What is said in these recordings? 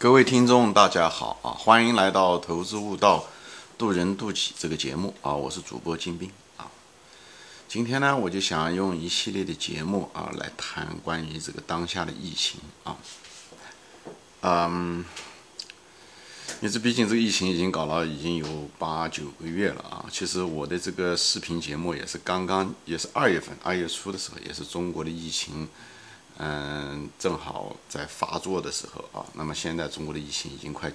各位听众，大家好啊！欢迎来到《投资悟道，渡人渡己》这个节目啊！我是主播金兵啊。今天呢，我就想用一系列的节目啊，来谈关于这个当下的疫情啊。嗯，因为这毕竟这个疫情已经搞了已经有八九个月了啊。其实我的这个视频节目也是刚刚，也是二月份二月初的时候，也是中国的疫情。嗯，正好在发作的时候啊，那么现在中国的疫情已经快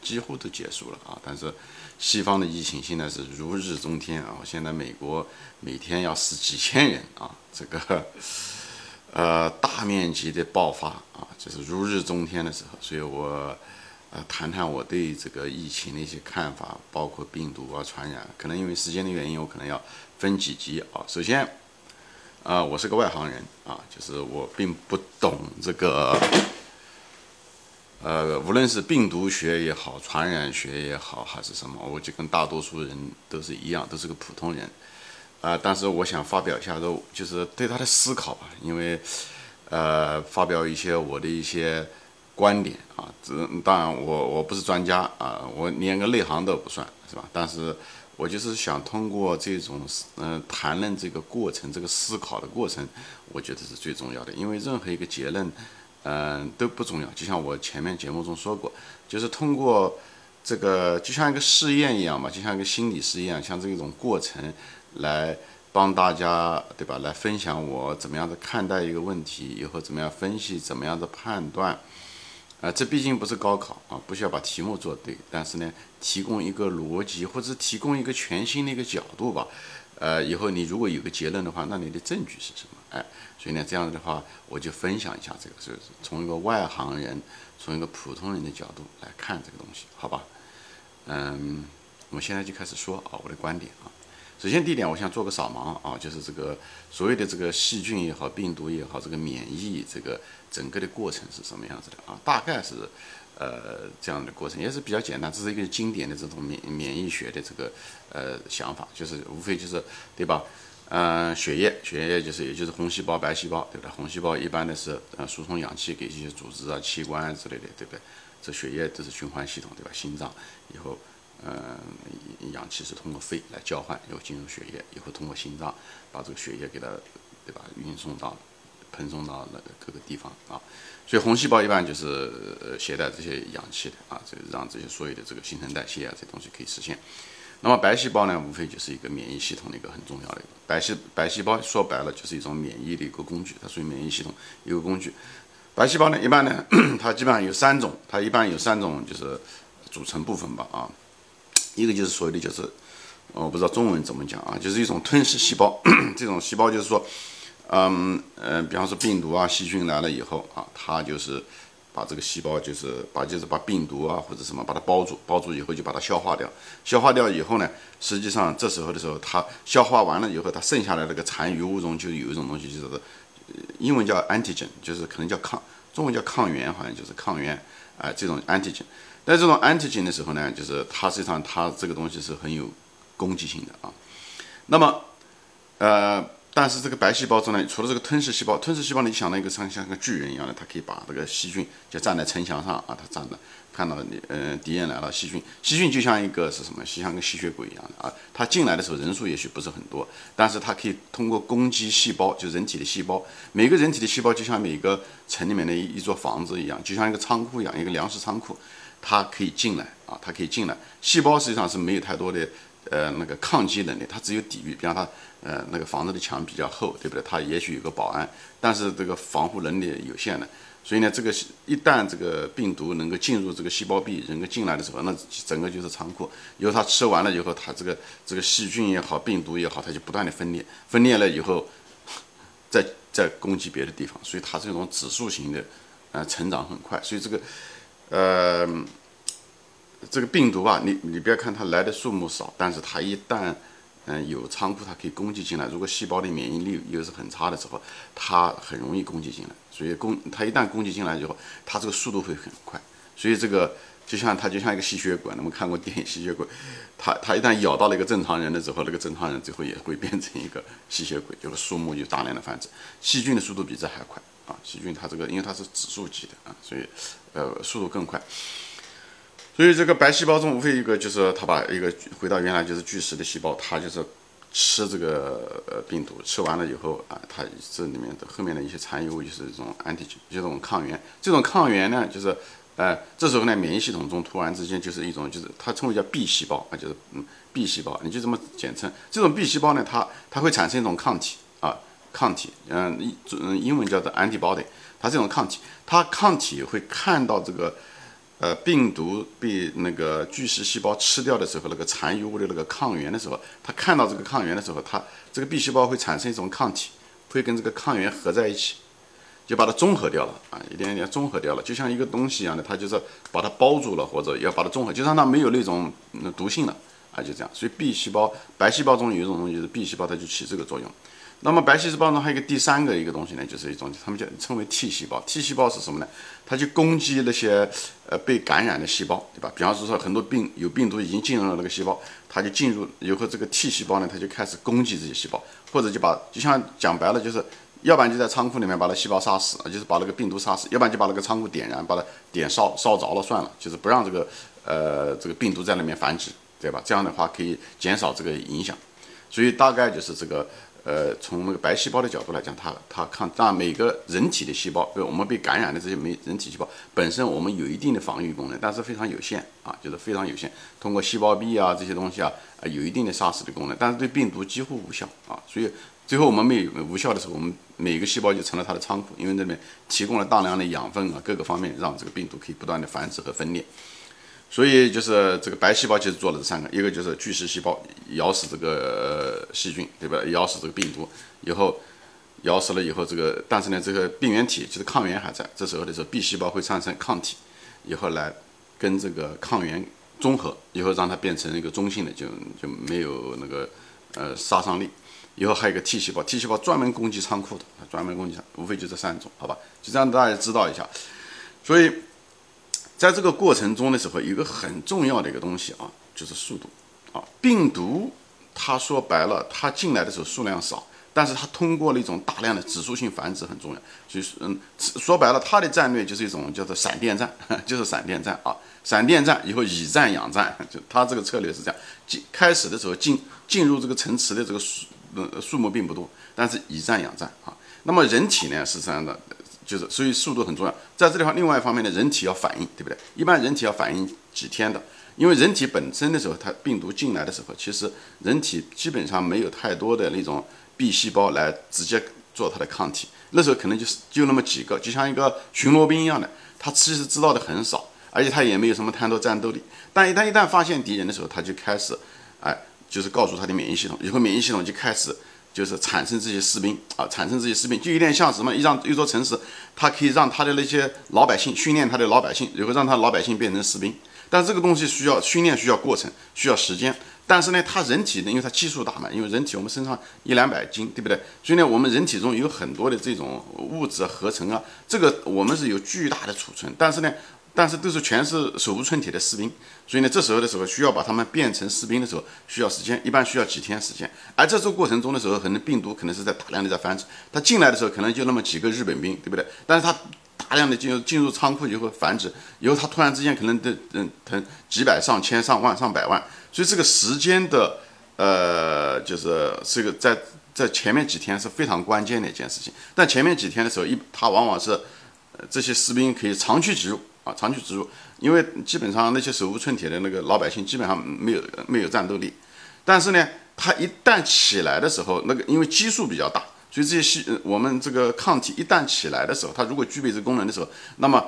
几乎都结束了啊，但是西方的疫情现在是如日中天啊，现在美国每天要死几千人啊，这个呃大面积的爆发啊，就是如日中天的时候，所以我呃谈谈我对这个疫情的一些看法，包括病毒啊传染，可能因为时间的原因，我可能要分几集啊，首先。啊，我是个外行人啊，就是我并不懂这个，呃，无论是病毒学也好，传染学也好，还是什么，我就跟大多数人都是一样，都是个普通人啊。但是我想发表一下，都就是对他的思考吧，因为呃，发表一些我的一些观点啊。这当然，我我不是专家啊，我连个内行都不算是吧？但是。我就是想通过这种嗯谈论这个过程，这个思考的过程，我觉得是最重要的。因为任何一个结论，嗯都不重要。就像我前面节目中说过，就是通过这个就像一个试验一样嘛，就像一个心理试验，像这种过程来帮大家对吧？来分享我怎么样的看待一个问题，以后怎么样分析，怎么样的判断。啊，这毕竟不是高考啊，不需要把题目做对，但是呢，提供一个逻辑或者提供一个全新的一个角度吧。呃，以后你如果有个结论的话，那你的证据是什么？哎，所以呢，这样子的话，我就分享一下这个，是从一个外行人，从一个普通人的角度来看这个东西，好吧？嗯，我们现在就开始说啊，我的观点啊。首先，第一点，我想做个扫盲啊，就是这个所谓的这个细菌也好，病毒也好，这个免疫这个整个的过程是什么样子的啊？大概是，呃，这样的过程也是比较简单，这是一个经典的这种免免疫学的这个呃想法，就是无非就是对吧？嗯，血液，血液就是也就是红细胞、白细胞，对不对？红细胞一般的是呃输送氧气给这些组织啊、器官之类的，对不对？这血液都是循环系统，对吧？心脏以后。嗯，氧气是通过肺来交换，又进入血液，以后通过心脏把这个血液给它，对吧？运送到、喷送到那个各个地方啊。所以红细胞一般就是呃携带这些氧气的啊，这让这些所有的这个新陈代谢啊这东西可以实现。那么白细胞呢，无非就是一个免疫系统的一个很重要的一个白细白细胞说白了就是一种免疫的一个工具，它属于免疫系统一个工具。白细胞呢，一般呢，它基本上有三种，它一般有三种就是组成部分吧啊。一个就是所谓的就是，我不知道中文怎么讲啊，就是一种吞噬细胞。这种细胞就是说，嗯嗯，比方说病毒啊、细菌来了以后啊，它就是把这个细胞就是把就是把病毒啊或者什么把它包住，包住以后就把它消化掉。消化掉以后呢，实际上这时候的时候，它消化完了以后，它剩下来那个残余物中就有一种东西，就是英文叫 antigen，就是可能叫抗，中文叫抗原，好像就是抗原啊，这种 antigen。在这种 antigen 的时候呢，就是它实际上它这个东西是很有攻击性的啊。那么，呃，但是这个白细胞中呢，除了这个吞噬细胞，吞噬细胞你想到一个像像个巨人一样的，它可以把这个细菌就站在城墙上啊，它站着看到你呃敌人来了，细菌细菌就像一个是什么，就像个吸血鬼一样的啊。它进来的时候人数也许不是很多，但是它可以通过攻击细胞，就人体的细胞，每个人体的细胞就像每个城里面的一一座房子一样，就像一个仓库一样，一个粮食仓库。它可以进来啊，它可以进来。细胞实际上是没有太多的呃那个抗击能力，它只有抵御。比方它呃那个房子的墙比较厚，对不对？它也许有个保安，但是这个防护能力有限的。所以呢，这个一旦这个病毒能够进入这个细胞壁，能够进来的时候，那整个就是仓库。以后它吃完了以后，它这个这个细菌也好，病毒也好，它就不断的分裂，分裂了以后，再再攻击别的地方。所以它这种指数型的，呃，成长很快。所以这个。呃，这个病毒吧，你你不要看它来的数目少，但是它一旦嗯有仓库，它可以攻击进来。如果细胞的免疫力又是很差的时候，它很容易攻击进来。所以攻它一旦攻击进来以后，它这个速度会很快。所以这个就像它就像一个吸血鬼，我们看过电影吸血鬼，它它一旦咬到了一个正常人的时候，那个正常人最后也会变成一个吸血鬼，就是数目就大量的繁殖。细菌的速度比这还快。啊，细菌它这个因为它是指数级的啊，所以呃速度更快。所以这个白细胞中无非一个就是它把一个回到原来就是巨噬的细胞，它就是吃这个呃病毒，吃完了以后啊，它这里面的后面的一些残余物就是这种 antigen，就这种抗原。这种抗原呢，就是呃这时候呢，免疫系统中突然之间就是一种就是它称为叫 B 细胞啊，就是嗯 B 细胞，你就这么简称。这种 B 细胞呢，它它会产生一种抗体啊，抗体，嗯英英文叫做 antibody，它这种抗体，它抗体会看到这个。呃，病毒被那个巨噬细胞吃掉的时候，那个残余物的那个抗原的时候，它看到这个抗原的时候，它这个 B 细胞会产生一种抗体，会跟这个抗原合在一起，就把它中和掉了啊，一点一点中和掉了，就像一个东西一样的，它就是把它包住了，或者要把它中和，就让它没有那种毒性了啊，就这样。所以 B 细胞，白细胞中有一种东西是 B 细胞，它就起这个作用。那么白细胞中还有一个第三个一个东西呢，就是一种他们叫称为 T 细胞。T 细胞是什么呢？它就攻击那些呃被感染的细胞，对吧？比方说说很多病有病毒已经进入了那个细胞，它就进入以后这个 T 细胞呢，它就开始攻击这些细胞，或者就把就像讲白了就是，要不然就在仓库里面把那细胞杀死，就是把那个病毒杀死；要不然就把那个仓库点燃，把它点烧烧着了算了，就是不让这个呃这个病毒在里面繁殖，对吧？这样的话可以减少这个影响。所以大概就是这个。呃，从那个白细胞的角度来讲，它它抗，但每个人体的细胞，比如我们被感染的这些没人体细胞，本身我们有一定的防御功能，但是非常有限啊，就是非常有限。通过细胞壁啊这些东西啊，啊有一定的杀死的功能，但是对病毒几乎无效啊。所以最后我们没有无效的时候，我们每个细胞就成了它的仓库，因为那边提供了大量的养分啊，各个方面让这个病毒可以不断的繁殖和分裂。所以就是这个白细胞其实做了这三个，一个就是巨噬细胞咬死这个细菌，对吧？咬死这个病毒以后，咬死了以后，这个但是呢，这个病原体就是抗原还在，这时候的时候，B 细胞会产生抗体，以后来跟这个抗原综合，以后让它变成一个中性的，就就没有那个呃杀伤力。以后还有一个 T 细胞，T 细胞专门攻击仓库的，专门攻击，无非就这三种，好吧？就这样大家知道一下，所以。在这个过程中的时候，有一个很重要的一个东西啊，就是速度啊。病毒它说白了，它进来的时候数量少，但是它通过了一种大量的指数性繁殖很重要。就是嗯，说白了，它的战略就是一种叫做闪电战，就是闪电战啊。闪电战以后以战养战，就它这个策略是这样。进开始的时候进进入这个城池的这个数呃数目并不多，但是以战养战啊。那么人体呢是这样的。就是，所以速度很重要。在这地方，另外一方面呢，人体要反应，对不对？一般人体要反应几天的，因为人体本身的时候，它病毒进来的时候，其实人体基本上没有太多的那种 B 细胞来直接做它的抗体。那时候可能就是就那么几个，就像一个巡逻兵一样的，他其实知道的很少，而且他也没有什么太多战斗力。但一旦一旦发现敌人的时候，他就开始，哎，就是告诉他的免疫系统，以后免疫系统就开始。就是产生这些士兵啊，产生这些士兵，就有点像什么？一让一座城市，它可以让他的那些老百姓训练他的老百姓，然后让他老百姓变成士兵。但这个东西需要训练，需要过程，需要时间。但是呢，他人体呢，因为他基数大嘛，因为人体我们身上一两百斤，对不对？所以呢，我们人体中有很多的这种物质合成啊，这个我们是有巨大的储存。但是呢。但是都是全是手无寸铁的士兵，所以呢，这时候的时候需要把他们变成士兵的时候，需要时间，一般需要几天时间。而这个过程中的时候，可能病毒可能是在大量的在繁殖，它进来的时候可能就那么几个日本兵，对不对？但是它大量的进入进入仓库以后繁殖，以后它突然之间可能的嗯，腾几百上千上万上百万，所以这个时间的呃，就是这个在在前面几天是非常关键的一件事情。但前面几天的时候，一它往往是这些士兵可以长驱直入。啊，长驱直入，因为基本上那些手无寸铁的那个老百姓基本上没有没有战斗力，但是呢，他一旦起来的时候，那个因为基数比较大，所以这些细我们这个抗体一旦起来的时候，它如果具备这个功能的时候，那么。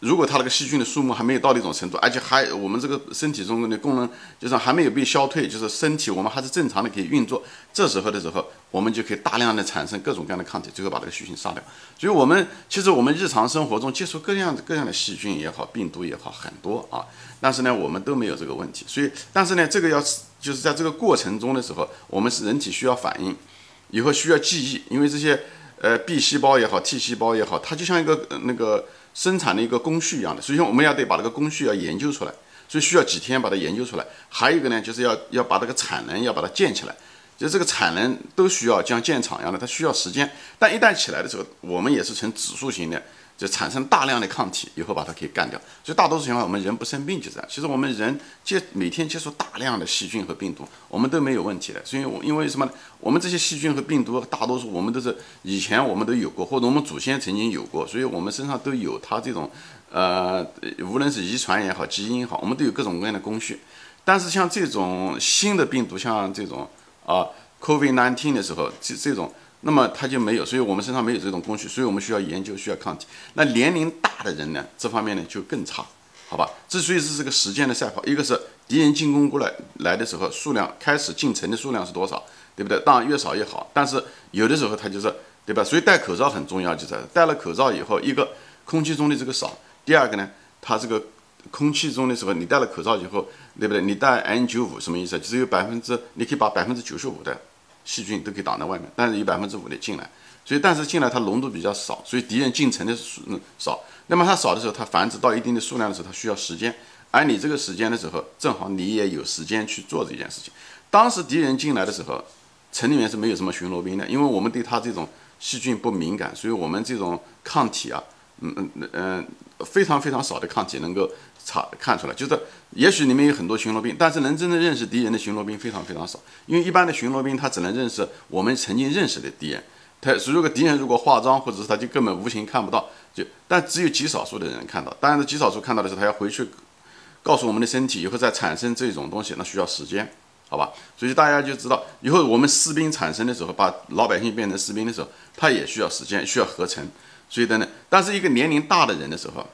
如果它那个细菌的数目还没有到那种程度，而且还我们这个身体中的功能就是还没有被消退，就是身体我们还是正常的可以运作，这时候的时候，我们就可以大量的产生各种各样的抗体，最后把这个细菌杀掉。所以，我们其实我们日常生活中接触各样各样的细菌也好，病毒也好，很多啊。但是呢，我们都没有这个问题。所以，但是呢，这个要就是在这个过程中的时候，我们是人体需要反应，以后需要记忆，因为这些呃 B 细胞也好，T 细胞也好，它就像一个那个。生产的一个工序一样的，首先我们要得把这个工序要研究出来，所以需要几天把它研究出来。还有一个呢，就是要要把这个产能要把它建起来，就这个产能都需要像建厂一样的，它需要时间。但一旦起来的时候，我们也是呈指数型的，就产生大量的抗体，以后把它可以干掉。所以大多数情况下，我们人不生病就这样。其实我们人接每天接触大量的细菌和病毒，我们都没有问题的。所以，我因为什么呢？我们这些细菌和病毒，大多数我们都是以前我们都有过，或者我们祖先曾经有过，所以我们身上都有它这种呃，无论是遗传也好，基因也好，我们都有各种各样的工序。但是像这种新的病毒，像这种。啊，COVID-19 的时候，这这种，那么它就没有，所以我们身上没有这种工序，所以我们需要研究，需要抗体。那年龄大的人呢，这方面呢就更差，好吧？之所以是这个时间的赛跑，一个是敌人进攻过来来的时候，数量开始进城的数量是多少，对不对？当然越少越好，但是有的时候它就是，对吧？所以戴口罩很重要，就在戴了口罩以后，一个空气中的这个少，第二个呢，它这个。空气中的时候，你戴了口罩以后，对不对？你戴 N95 什么意思？只有百分之，你可以把百分之九十五的细菌都可以挡在外面，但是有百分之五的进来。所以，但是进来它浓度比较少，所以敌人进城的数少。那么它少的时候，它繁殖到一定的数量的时候，它需要时间。而你这个时间的时候，正好你也有时间去做这件事情。当时敌人进来的时候，城里面是没有什么巡逻兵的，因为我们对它这种细菌不敏感，所以我们这种抗体啊，嗯嗯嗯，非常非常少的抗体能够。查看出来，就是也许你们有很多巡逻兵，但是能真正认识敌人的巡逻兵非常非常少。因为一般的巡逻兵他只能认识我们曾经认识的敌人，他如果敌人如果化妆，或者是他就根本无形看不到，就但只有极少数的人看到。当然，是极少数看到的时候，他要回去告诉我们的身体，以后再产生这种东西，那需要时间，好吧？所以大家就知道，以后我们士兵产生的时候，把老百姓变成士兵的时候，他也需要时间，需要合成，所以等等。但是一个年龄大的人的时候。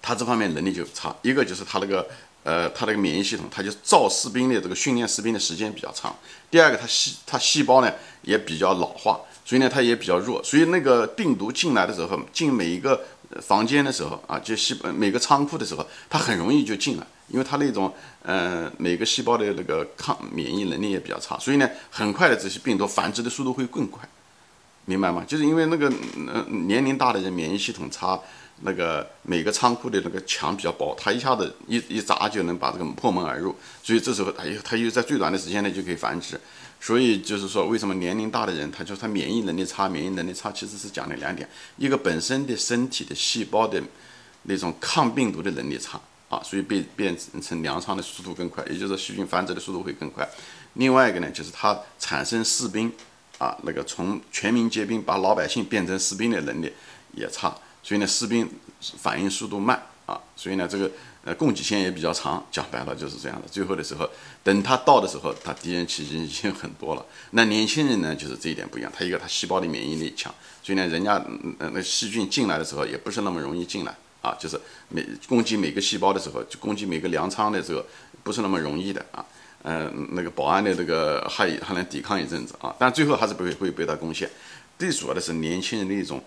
他这方面能力就差，一个就是他那个，呃，他那个免疫系统，他就造士兵的这个训练士兵的时间比较长。第二个，他细他细胞呢也比较老化，所以呢他也比较弱。所以那个病毒进来的时候，进每一个房间的时候啊，就细每个仓库的时候，它很容易就进来，因为它那种，呃，每个细胞的那个抗免疫能力也比较差，所以呢，很快的这些病毒繁殖的速度会更快，明白吗？就是因为那个，呃，年龄大的人免疫系统差。那个每个仓库的那个墙比较薄，它一下子一一砸就能把这个破门而入，所以这时候它又它又在最短的时间内就可以繁殖，所以就是说为什么年龄大的人，他就他免疫能力差，免疫能力差其实是讲了两点，一个本身的身体的细胞的那种抗病毒的能力差啊，所以被变成粮仓的速度更快，也就是细菌繁殖的速度会更快。另外一个呢，就是它产生士兵啊，那个从全民皆兵把老百姓变成士兵的能力也差。所以呢，士兵反应速度慢啊，所以呢，这个呃供给线也比较长。讲白了就是这样的。最后的时候，等他到的时候，他敌人其实已经很多了。那年轻人呢，就是这一点不一样，他一个他细胞的免疫力强，所以呢，人家呃那细菌进来的时候也不是那么容易进来啊，就是每攻击每个细胞的时候，就攻击每个粮仓的时候，不是那么容易的啊。嗯，那个保安的这个还还能抵抗一阵子啊，但最后还是不会会被他攻陷。最主要的是年轻人的一种，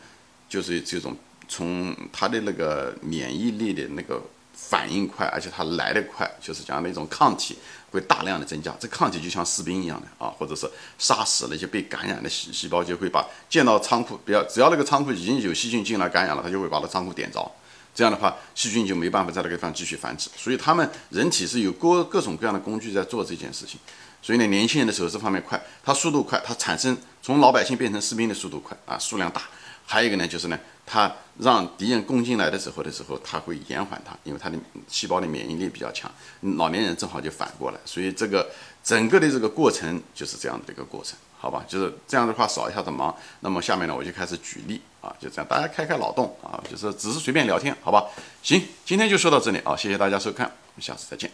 就是这种。从他的那个免疫力的那个反应快，而且他来得快，就是讲那种抗体会大量的增加。这抗体就像士兵一样的啊，或者是杀死那些被感染的细细胞，就会把见到仓库，不要只要那个仓库已经有细菌进来感染了，他就会把那仓库点着。这样的话，细菌就没办法在那个地方继续繁殖。所以他们人体是有各各种各样的工具在做这件事情。所以呢，年轻人的时候这方面快，他速度快，他产生从老百姓变成士兵的速度快啊，数量大。还有一个呢，就是呢，它让敌人攻进来的时候的时候，它会延缓它，因为它的细胞的免疫力比较强。老年人正好就反过来，所以这个整个的这个过程就是这样的一个过程，好吧？就是这样的话扫一下子盲。那么下面呢，我就开始举例啊，就这样，大家开开脑洞啊，就是只是随便聊天，好吧？行，今天就说到这里啊，谢谢大家收看，我们下次再见。